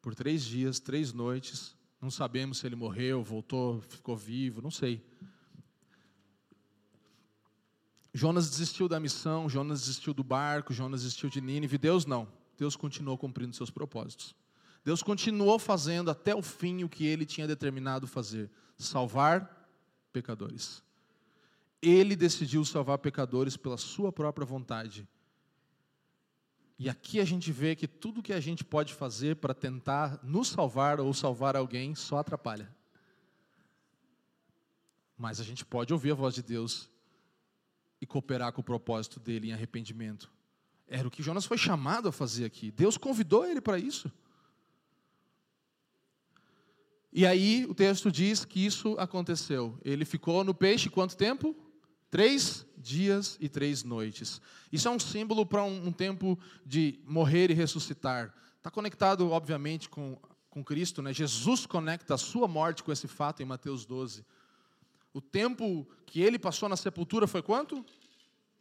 por três dias, três noites. Não sabemos se ele morreu, voltou, ficou vivo, não sei. Jonas desistiu da missão, Jonas desistiu do barco, Jonas desistiu de Nínive. Deus não. Deus continuou cumprindo seus propósitos. Deus continuou fazendo até o fim o que ele tinha determinado fazer: salvar pecadores. Ele decidiu salvar pecadores pela sua própria vontade. E aqui a gente vê que tudo que a gente pode fazer para tentar nos salvar ou salvar alguém só atrapalha. Mas a gente pode ouvir a voz de Deus e cooperar com o propósito dele em arrependimento. Era o que Jonas foi chamado a fazer aqui. Deus convidou ele para isso. E aí o texto diz que isso aconteceu. Ele ficou no peixe quanto tempo? Três dias e três noites. Isso é um símbolo para um, um, tempo de morrer e ressuscitar. Está conectado, obviamente, com, com Cristo. Né? Jesus conecta a sua morte com esse fato em Mateus 12. O tempo que ele passou na sepultura foi quanto?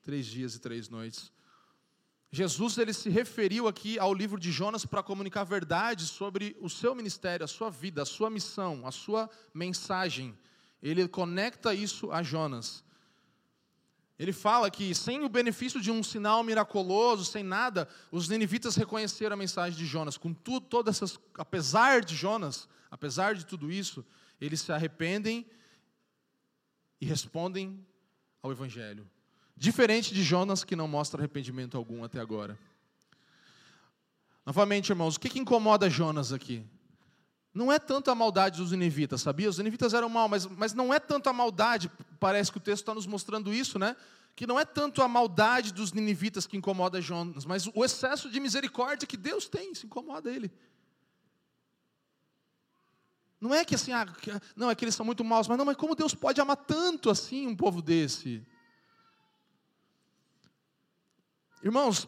Três dias e três noites. Jesus ele se referiu aqui ao livro de Jonas para comunicar verdade sobre o seu ministério, a sua vida, a sua missão, a sua mensagem. Ele conecta isso a Jonas. Ele fala que sem o benefício de um sinal miraculoso, sem nada, os ninivitas reconheceram a mensagem de Jonas. Com tudo, todas essas, apesar de Jonas, apesar de tudo isso, eles se arrependem e respondem ao evangelho. Diferente de Jonas que não mostra arrependimento algum até agora. Novamente, irmãos, o que, que incomoda Jonas aqui? Não é tanto a maldade dos ninivitas, sabia? Os ninivitas eram mal, mas, mas não é tanto a maldade, parece que o texto está nos mostrando isso, né? Que não é tanto a maldade dos ninivitas que incomoda Jonas, mas o excesso de misericórdia que Deus tem, se incomoda ele. Não é que assim, ah, não, é que eles são muito maus, mas não, mas como Deus pode amar tanto assim um povo desse? Irmãos,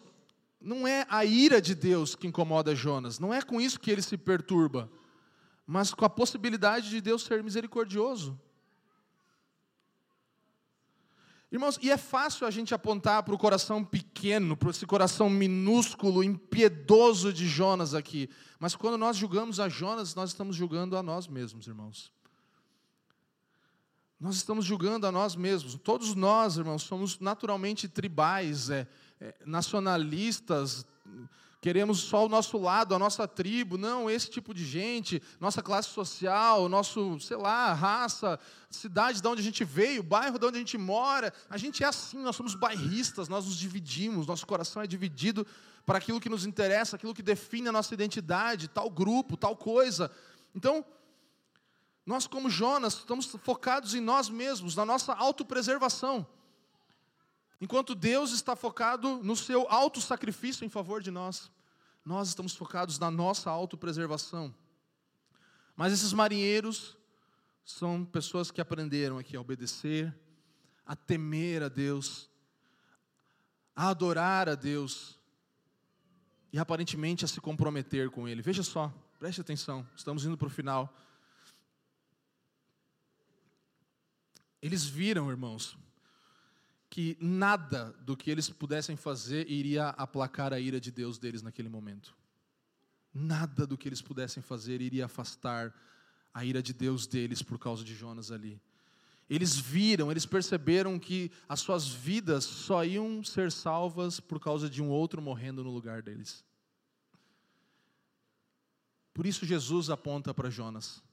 não é a ira de Deus que incomoda Jonas, não é com isso que ele se perturba mas com a possibilidade de Deus ser misericordioso. Irmãos, e é fácil a gente apontar para o coração pequeno, para esse coração minúsculo, impiedoso de Jonas aqui. Mas quando nós julgamos a Jonas, nós estamos julgando a nós mesmos, irmãos. Nós estamos julgando a nós mesmos. Todos nós, irmãos, somos naturalmente tribais, é, nacionalistas, queremos só o nosso lado, a nossa tribo, não esse tipo de gente, nossa classe social, nosso, sei lá, raça, cidade de onde a gente veio, bairro de onde a gente mora. A gente é assim, nós somos bairristas, nós nos dividimos, nosso coração é dividido para aquilo que nos interessa, aquilo que define a nossa identidade, tal grupo, tal coisa. Então, nós como Jonas estamos focados em nós mesmos, na nossa autopreservação. Enquanto Deus está focado no seu auto-sacrifício em favor de nós, nós estamos focados na nossa autopreservação. Mas esses marinheiros são pessoas que aprenderam aqui a obedecer, a temer a Deus, a adorar a Deus e aparentemente a se comprometer com Ele. Veja só, preste atenção, estamos indo para o final. Eles viram, irmãos, que nada do que eles pudessem fazer iria aplacar a ira de Deus deles naquele momento. Nada do que eles pudessem fazer iria afastar a ira de Deus deles por causa de Jonas ali. Eles viram, eles perceberam que as suas vidas só iam ser salvas por causa de um outro morrendo no lugar deles. Por isso Jesus aponta para Jonas.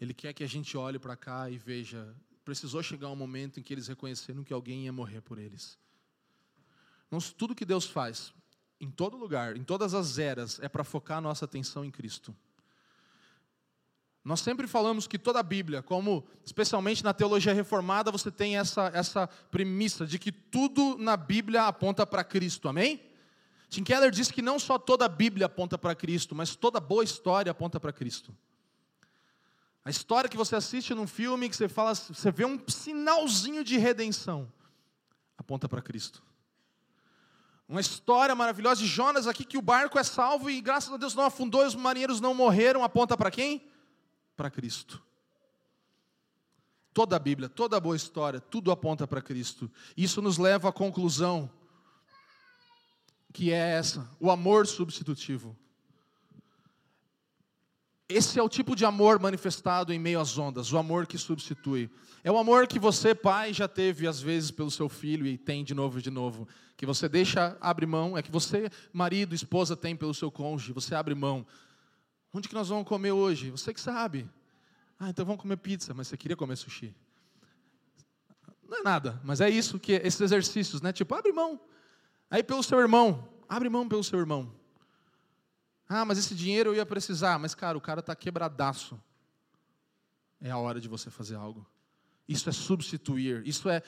Ele quer que a gente olhe para cá e veja precisou chegar um momento em que eles reconheceram que alguém ia morrer por eles. Tudo que Deus faz, em todo lugar, em todas as eras, é para focar a nossa atenção em Cristo. Nós sempre falamos que toda a Bíblia, como especialmente na teologia reformada, você tem essa, essa premissa de que tudo na Bíblia aponta para Cristo, amém? Tim Keller diz que não só toda a Bíblia aponta para Cristo, mas toda boa história aponta para Cristo. A história que você assiste num filme, que você fala, você vê um sinalzinho de redenção, aponta para Cristo. Uma história maravilhosa de Jonas aqui que o barco é salvo e graças a Deus não afundou e os marinheiros não morreram, aponta para quem? Para Cristo. Toda a Bíblia, toda a boa história, tudo aponta para Cristo. Isso nos leva à conclusão que é essa, o amor substitutivo. Esse é o tipo de amor manifestado em meio às ondas, o amor que substitui. É o amor que você, pai, já teve às vezes pelo seu filho e tem de novo e de novo. Que você deixa, abre mão, é que você, marido, esposa, tem pelo seu cônjuge, você abre mão. Onde que nós vamos comer hoje? Você que sabe. Ah, então vamos comer pizza, mas você queria comer sushi. Não é nada, mas é isso que esses exercícios, né? Tipo, abre mão. Aí pelo seu irmão, abre mão pelo seu irmão. Ah, mas esse dinheiro eu ia precisar. Mas, cara, o cara está quebradaço. É a hora de você fazer algo. Isso é substituir. Isso é.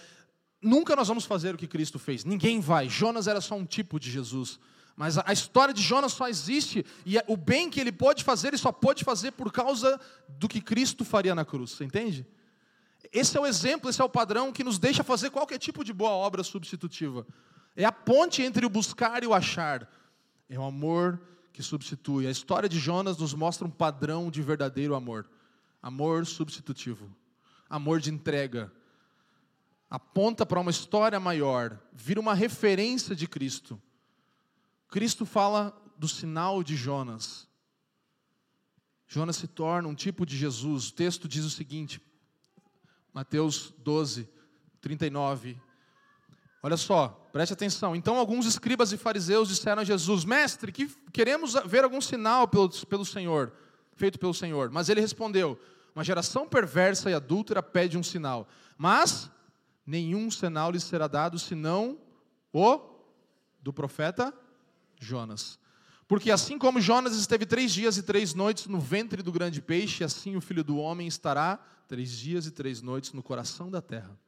Nunca nós vamos fazer o que Cristo fez. Ninguém vai. Jonas era só um tipo de Jesus. Mas a história de Jonas só existe e o bem que ele pode fazer, ele só pode fazer por causa do que Cristo faria na cruz. Você entende? Esse é o exemplo, esse é o padrão que nos deixa fazer qualquer tipo de boa obra substitutiva. É a ponte entre o buscar e o achar. É o amor que substitui. A história de Jonas nos mostra um padrão de verdadeiro amor. Amor substitutivo. Amor de entrega. Aponta para uma história maior, vira uma referência de Cristo. Cristo fala do sinal de Jonas. Jonas se torna um tipo de Jesus. O texto diz o seguinte, Mateus 12, 39 Olha só, preste atenção. Então, alguns escribas e fariseus disseram a Jesus: Mestre, que queremos ver algum sinal pelo, pelo Senhor, feito pelo Senhor. Mas ele respondeu: Uma geração perversa e adúltera pede um sinal, mas nenhum sinal lhe será dado senão o do profeta Jonas. Porque assim como Jonas esteve três dias e três noites no ventre do grande peixe, assim o filho do homem estará três dias e três noites no coração da terra.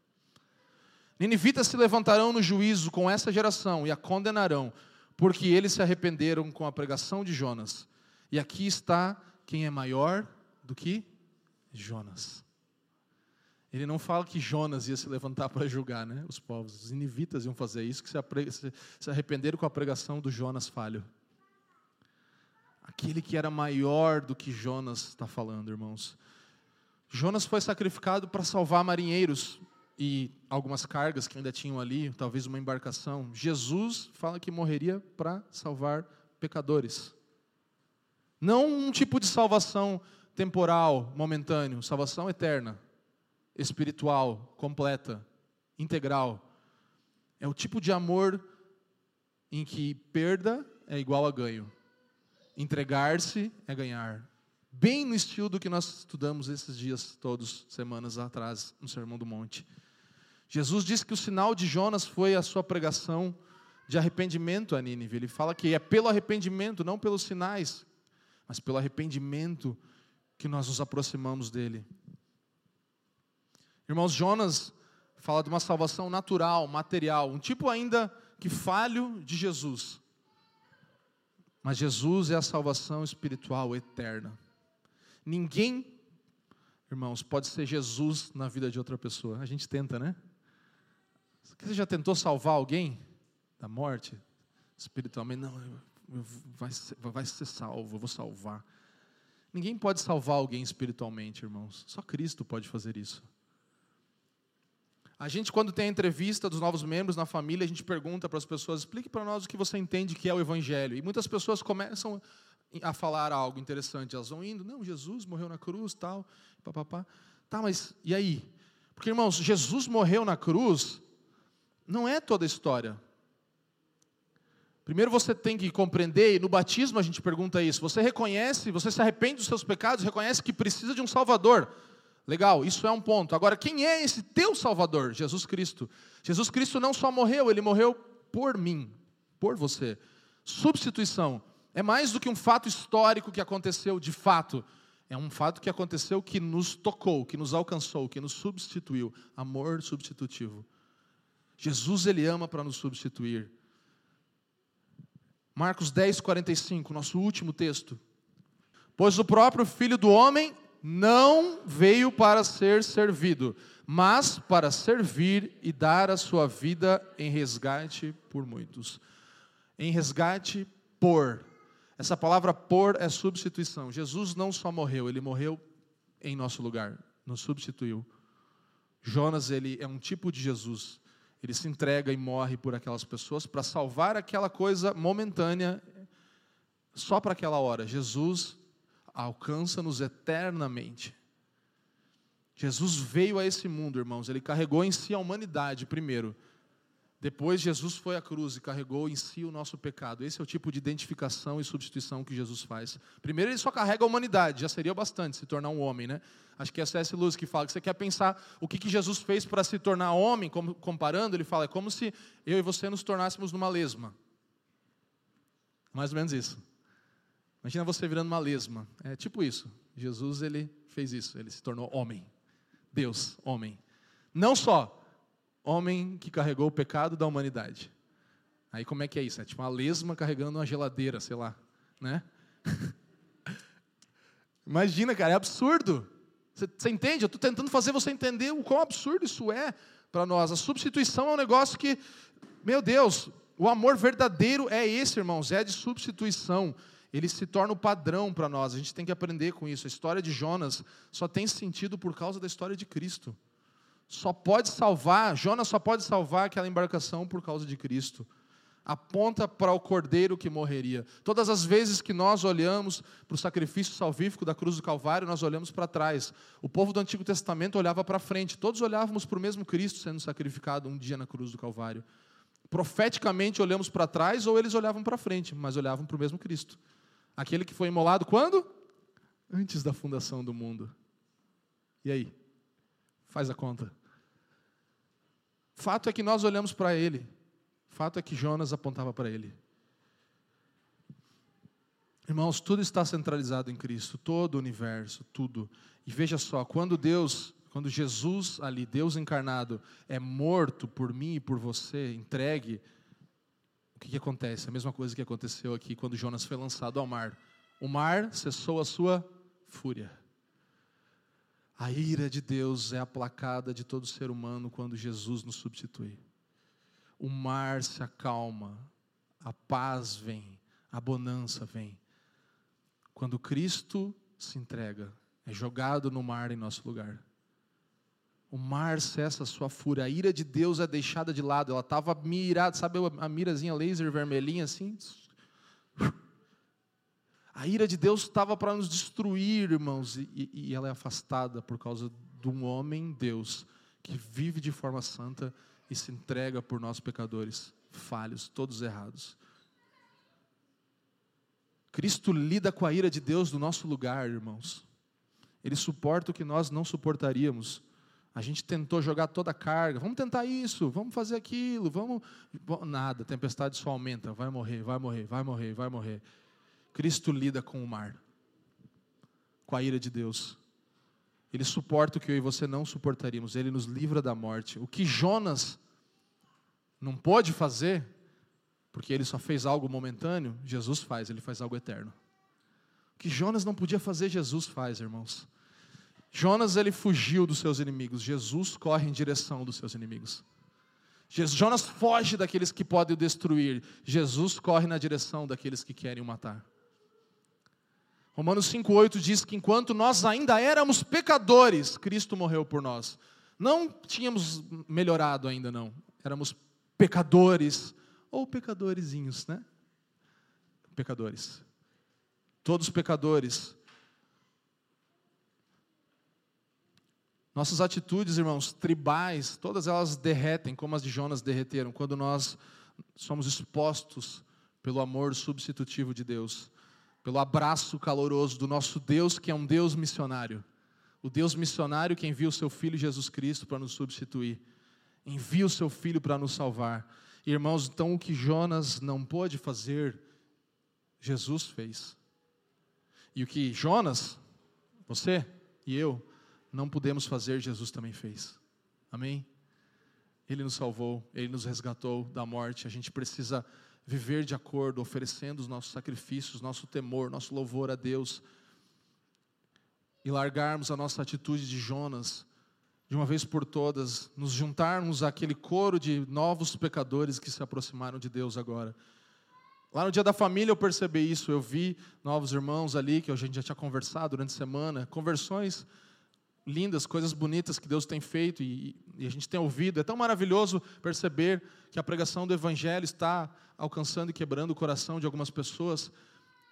Ninivitas se levantarão no juízo com essa geração e a condenarão, porque eles se arrependeram com a pregação de Jonas. E aqui está quem é maior do que Jonas. Ele não fala que Jonas ia se levantar para julgar né, os povos. Os ninivitas iam fazer isso, que se arrependeram com a pregação do Jonas falho. Aquele que era maior do que Jonas está falando, irmãos. Jonas foi sacrificado para salvar marinheiros, e algumas cargas que ainda tinham ali, talvez uma embarcação. Jesus fala que morreria para salvar pecadores. Não um tipo de salvação temporal, momentâneo, salvação eterna, espiritual, completa, integral. É o tipo de amor em que perda é igual a ganho. Entregar-se é ganhar. Bem no estilo do que nós estudamos esses dias todos, semanas atrás, no Sermão do Monte. Jesus disse que o sinal de Jonas foi a sua pregação de arrependimento a Nínive. Ele fala que é pelo arrependimento, não pelos sinais, mas pelo arrependimento que nós nos aproximamos dele. Irmãos, Jonas fala de uma salvação natural, material, um tipo ainda que falho de Jesus. Mas Jesus é a salvação espiritual eterna. Ninguém, irmãos, pode ser Jesus na vida de outra pessoa. A gente tenta, né? Você já tentou salvar alguém da morte? Espiritualmente, não, vai ser, vai ser salvo, eu vou salvar. Ninguém pode salvar alguém espiritualmente, irmãos. Só Cristo pode fazer isso. A gente, quando tem a entrevista dos novos membros na família, a gente pergunta para as pessoas: explique para nós o que você entende que é o Evangelho. E muitas pessoas começam a falar algo interessante. Elas vão indo: não, Jesus morreu na cruz, tal, papapá. Tá, mas e aí? Porque, irmãos, Jesus morreu na cruz não é toda a história. Primeiro você tem que compreender, e no batismo a gente pergunta isso: você reconhece, você se arrepende dos seus pecados, reconhece que precisa de um Salvador. Legal, isso é um ponto. Agora, quem é esse teu Salvador? Jesus Cristo. Jesus Cristo não só morreu, ele morreu por mim, por você. Substituição. É mais do que um fato histórico que aconteceu de fato. É um fato que aconteceu que nos tocou, que nos alcançou, que nos substituiu. Amor substitutivo. Jesus, ele ama para nos substituir. Marcos 10, 45, nosso último texto. Pois o próprio Filho do Homem não veio para ser servido, mas para servir e dar a sua vida em resgate por muitos. Em resgate por. Essa palavra por é substituição. Jesus não só morreu, ele morreu em nosso lugar, nos substituiu. Jonas, ele é um tipo de Jesus. Ele se entrega e morre por aquelas pessoas para salvar aquela coisa momentânea, só para aquela hora. Jesus alcança-nos eternamente. Jesus veio a esse mundo, irmãos, ele carregou em si a humanidade primeiro. Depois Jesus foi à cruz e carregou em si o nosso pecado. Esse é o tipo de identificação e substituição que Jesus faz. Primeiro ele só carrega a humanidade, já seria bastante se tornar um homem, né? Acho que é C.S. Lewis que fala que você quer pensar o que, que Jesus fez para se tornar homem, como, comparando, ele fala, é como se eu e você nos tornássemos numa lesma. Mais ou menos isso. Imagina você virando uma lesma. É tipo isso. Jesus ele fez isso, ele se tornou homem. Deus, homem. Não só homem que carregou o pecado da humanidade. Aí como é que é isso? É tipo uma lesma carregando uma geladeira, sei lá, né? Imagina, cara, é absurdo. Você, entende? Eu estou tentando fazer você entender o quão absurdo isso é para nós. A substituição é um negócio que, meu Deus, o amor verdadeiro é esse, irmãos, é de substituição. Ele se torna o padrão para nós. A gente tem que aprender com isso. A história de Jonas só tem sentido por causa da história de Cristo só pode salvar, Jonas só pode salvar aquela embarcação por causa de Cristo. Aponta para o cordeiro que morreria. Todas as vezes que nós olhamos para o sacrifício salvífico da cruz do Calvário, nós olhamos para trás. O povo do Antigo Testamento olhava para frente. Todos olhávamos para o mesmo Cristo sendo sacrificado um dia na cruz do Calvário. Profeticamente olhamos para trás ou eles olhavam para frente, mas olhavam para o mesmo Cristo. Aquele que foi imolado quando? Antes da fundação do mundo. E aí? Faz a conta. Fato é que nós olhamos para ele. Fato é que Jonas apontava para ele. Irmãos, tudo está centralizado em Cristo, todo o universo, tudo. E veja só, quando Deus, quando Jesus ali, Deus encarnado, é morto por mim e por você, entregue, o que, que acontece? A mesma coisa que aconteceu aqui quando Jonas foi lançado ao mar. O mar cessou a sua fúria. A ira de Deus é aplacada de todo ser humano quando Jesus nos substitui. O mar se acalma, a paz vem, a bonança vem. Quando Cristo se entrega, é jogado no mar em nosso lugar. O mar cessa a sua fúria, a ira de Deus é deixada de lado. Ela estava mirada, sabe a mirazinha laser vermelhinha assim? A ira de Deus estava para nos destruir, irmãos, e, e, ela é afastada por causa de um homem, Deus, que vive de forma santa e se entrega por nós pecadores, falhos, todos errados. Cristo lida com a ira de Deus no nosso lugar, irmãos. Ele suporta o que nós não suportaríamos. A gente tentou jogar toda a carga, vamos tentar isso, vamos fazer aquilo, vamos. Nada, a tempestade só aumenta, vai morrer, vai morrer, vai morrer, vai morrer. Cristo lida com o mar, com a ira de Deus. Ele suporta o que eu e você não suportaríamos, ele nos livra da morte. O que Jonas não pôde fazer, porque ele só fez algo momentâneo, Jesus faz, ele faz algo eterno. que Jonas não podia fazer, Jesus faz, irmãos. Jonas ele fugiu dos seus inimigos, Jesus corre em direção dos seus inimigos. Jonas foge daqueles que podem o destruir, Jesus corre na direção daqueles que querem o matar. Romanos 5,8 diz que enquanto nós ainda éramos pecadores, Cristo morreu por nós. Não tínhamos melhorado ainda, não. Éramos pecadores, ou pecadorzinhos, né? Pecadores. Todos pecadores. Nossas atitudes, irmãos, tribais, todas elas derretem, como as de Jonas derreteram, quando nós somos expostos pelo amor substitutivo de Deus, pelo abraço caloroso do nosso Deus, que é um Deus missionário. O Deus missionário que envia o seu Filho Jesus Cristo para nos substituir, envia o seu Filho para nos salvar. Irmãos, então o que Jonas não pôde fazer, Jesus fez. E o que Jonas, você e eu, não pudemos fazer, Jesus também fez. Amém? Ele nos salvou, Ele nos resgatou da morte. A gente precisa viver de acordo, oferecendo os nossos sacrifícios, nosso temor, nosso louvor a Deus. E largarmos a nossa atitude de Jonas, de uma vez por todas, nos juntarmos àquele coro de novos pecadores que se aproximaram de Deus agora. Lá no dia da família eu percebi isso, eu vi novos irmãos ali, que a gente já tinha conversado durante a semana, conversões lindas, coisas bonitas que Deus tem feito e, e, a gente tem ouvido. É tão maravilhoso perceber que a pregação do Evangelho está alcançando e quebrando o coração de algumas pessoas.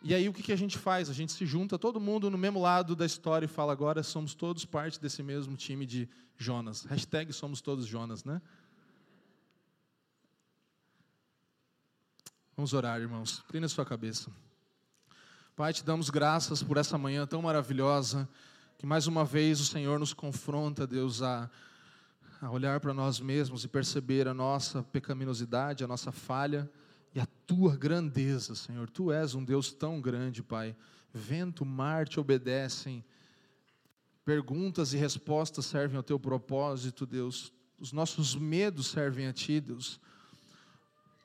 E aí o que, que a gente faz? A gente se junta, todo mundo no mesmo lado da história e fala agora somos todos parte desse mesmo time de Jonas. Hashtag somos todos Jonas, né? Vamos orar, irmãos. Inclina a sua cabeça. Pai, te damos graças por essa manhã tão maravilhosa que mais uma vez o Senhor nos confronta, Deus, a, a olhar para nós mesmos e perceber a nossa pecaminosidade, a nossa falha e a tua grandeza, Senhor. Tu és um Deus tão grande, Pai. Vento, mar te obedecem. Perguntas e respostas servem ao teu propósito, Deus. Os nossos medos servem a ti, Deus.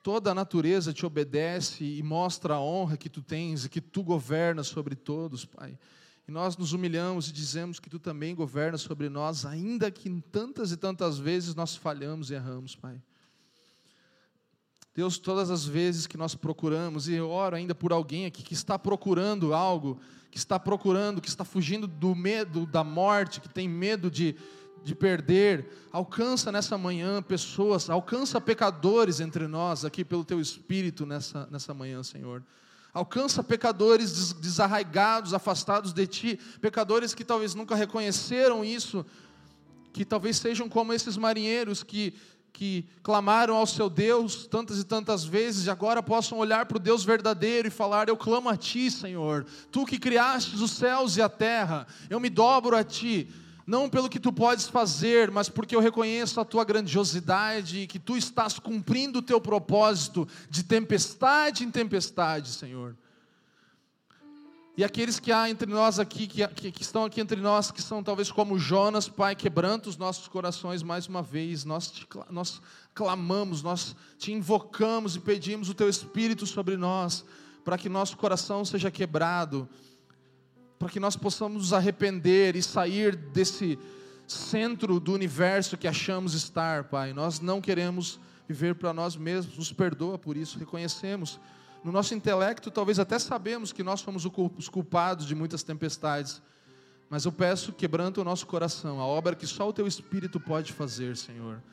Toda a natureza te obedece e mostra a honra que tu tens e que tu governas sobre todos, Pai. E nós nos humilhamos e dizemos que tu também governas sobre nós, ainda que tantas e tantas vezes nós falhamos e erramos, Pai. Deus, todas as vezes que nós procuramos, e eu oro ainda por alguém aqui que está procurando algo, que está procurando, que está fugindo do medo da morte, que tem medo de, de perder, alcança nessa manhã pessoas, alcança pecadores entre nós, aqui pelo Teu Espírito nessa, nessa manhã, Senhor. Alcança pecadores desarraigados, afastados de ti, pecadores que talvez nunca reconheceram isso, que talvez sejam como esses marinheiros que, que clamaram ao seu Deus tantas e tantas vezes, e agora possam olhar para o Deus verdadeiro e falar: Eu clamo a ti, Senhor, tu que criastes os céus e a terra, eu me dobro a ti não pelo que tu podes fazer, mas porque eu reconheço a tua grandiosidade e que tu estás cumprindo o teu propósito de tempestade em tempestade, Senhor. E aqueles que há entre nós aqui, que, que, estão aqui entre nós, que são talvez como Jonas, Pai, quebranta os nossos corações mais uma vez, nós, te, nós clamamos, nós te invocamos e pedimos o Teu Espírito sobre nós, para que nosso coração seja quebrado, para que nós possamos nos arrepender e sair desse centro do universo que achamos estar, Pai. Nós não queremos viver para nós mesmos, nos perdoa por isso, reconhecemos. No nosso intelecto, talvez até sabemos que nós somos os culpados de muitas tempestades, mas eu peço, quebranta o nosso coração, a obra que só o Teu Espírito pode fazer, Senhor.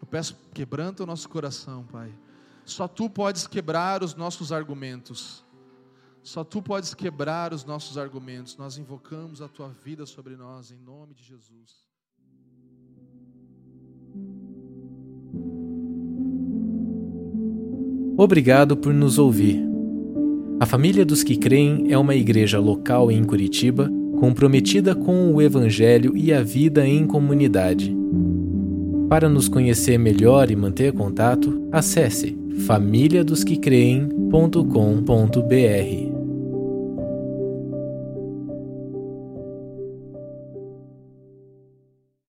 Eu peço, quebranta o nosso coração, Pai. Só Tu podes quebrar os nossos argumentos. Só tu podes quebrar os nossos argumentos. Nós invocamos a tua vida sobre nós, em nome de Jesus. Obrigado por nos ouvir. A Família dos que Creem é uma igreja local em Curitiba comprometida com o Evangelho e a vida em comunidade. Para nos conhecer melhor e manter contato, acesse famíliadosquecreem.com.br.